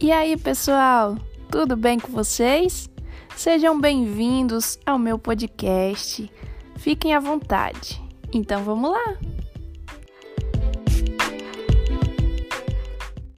E aí, pessoal, tudo bem com vocês? Sejam bem-vindos ao meu podcast. Fiquem à vontade. Então vamos lá!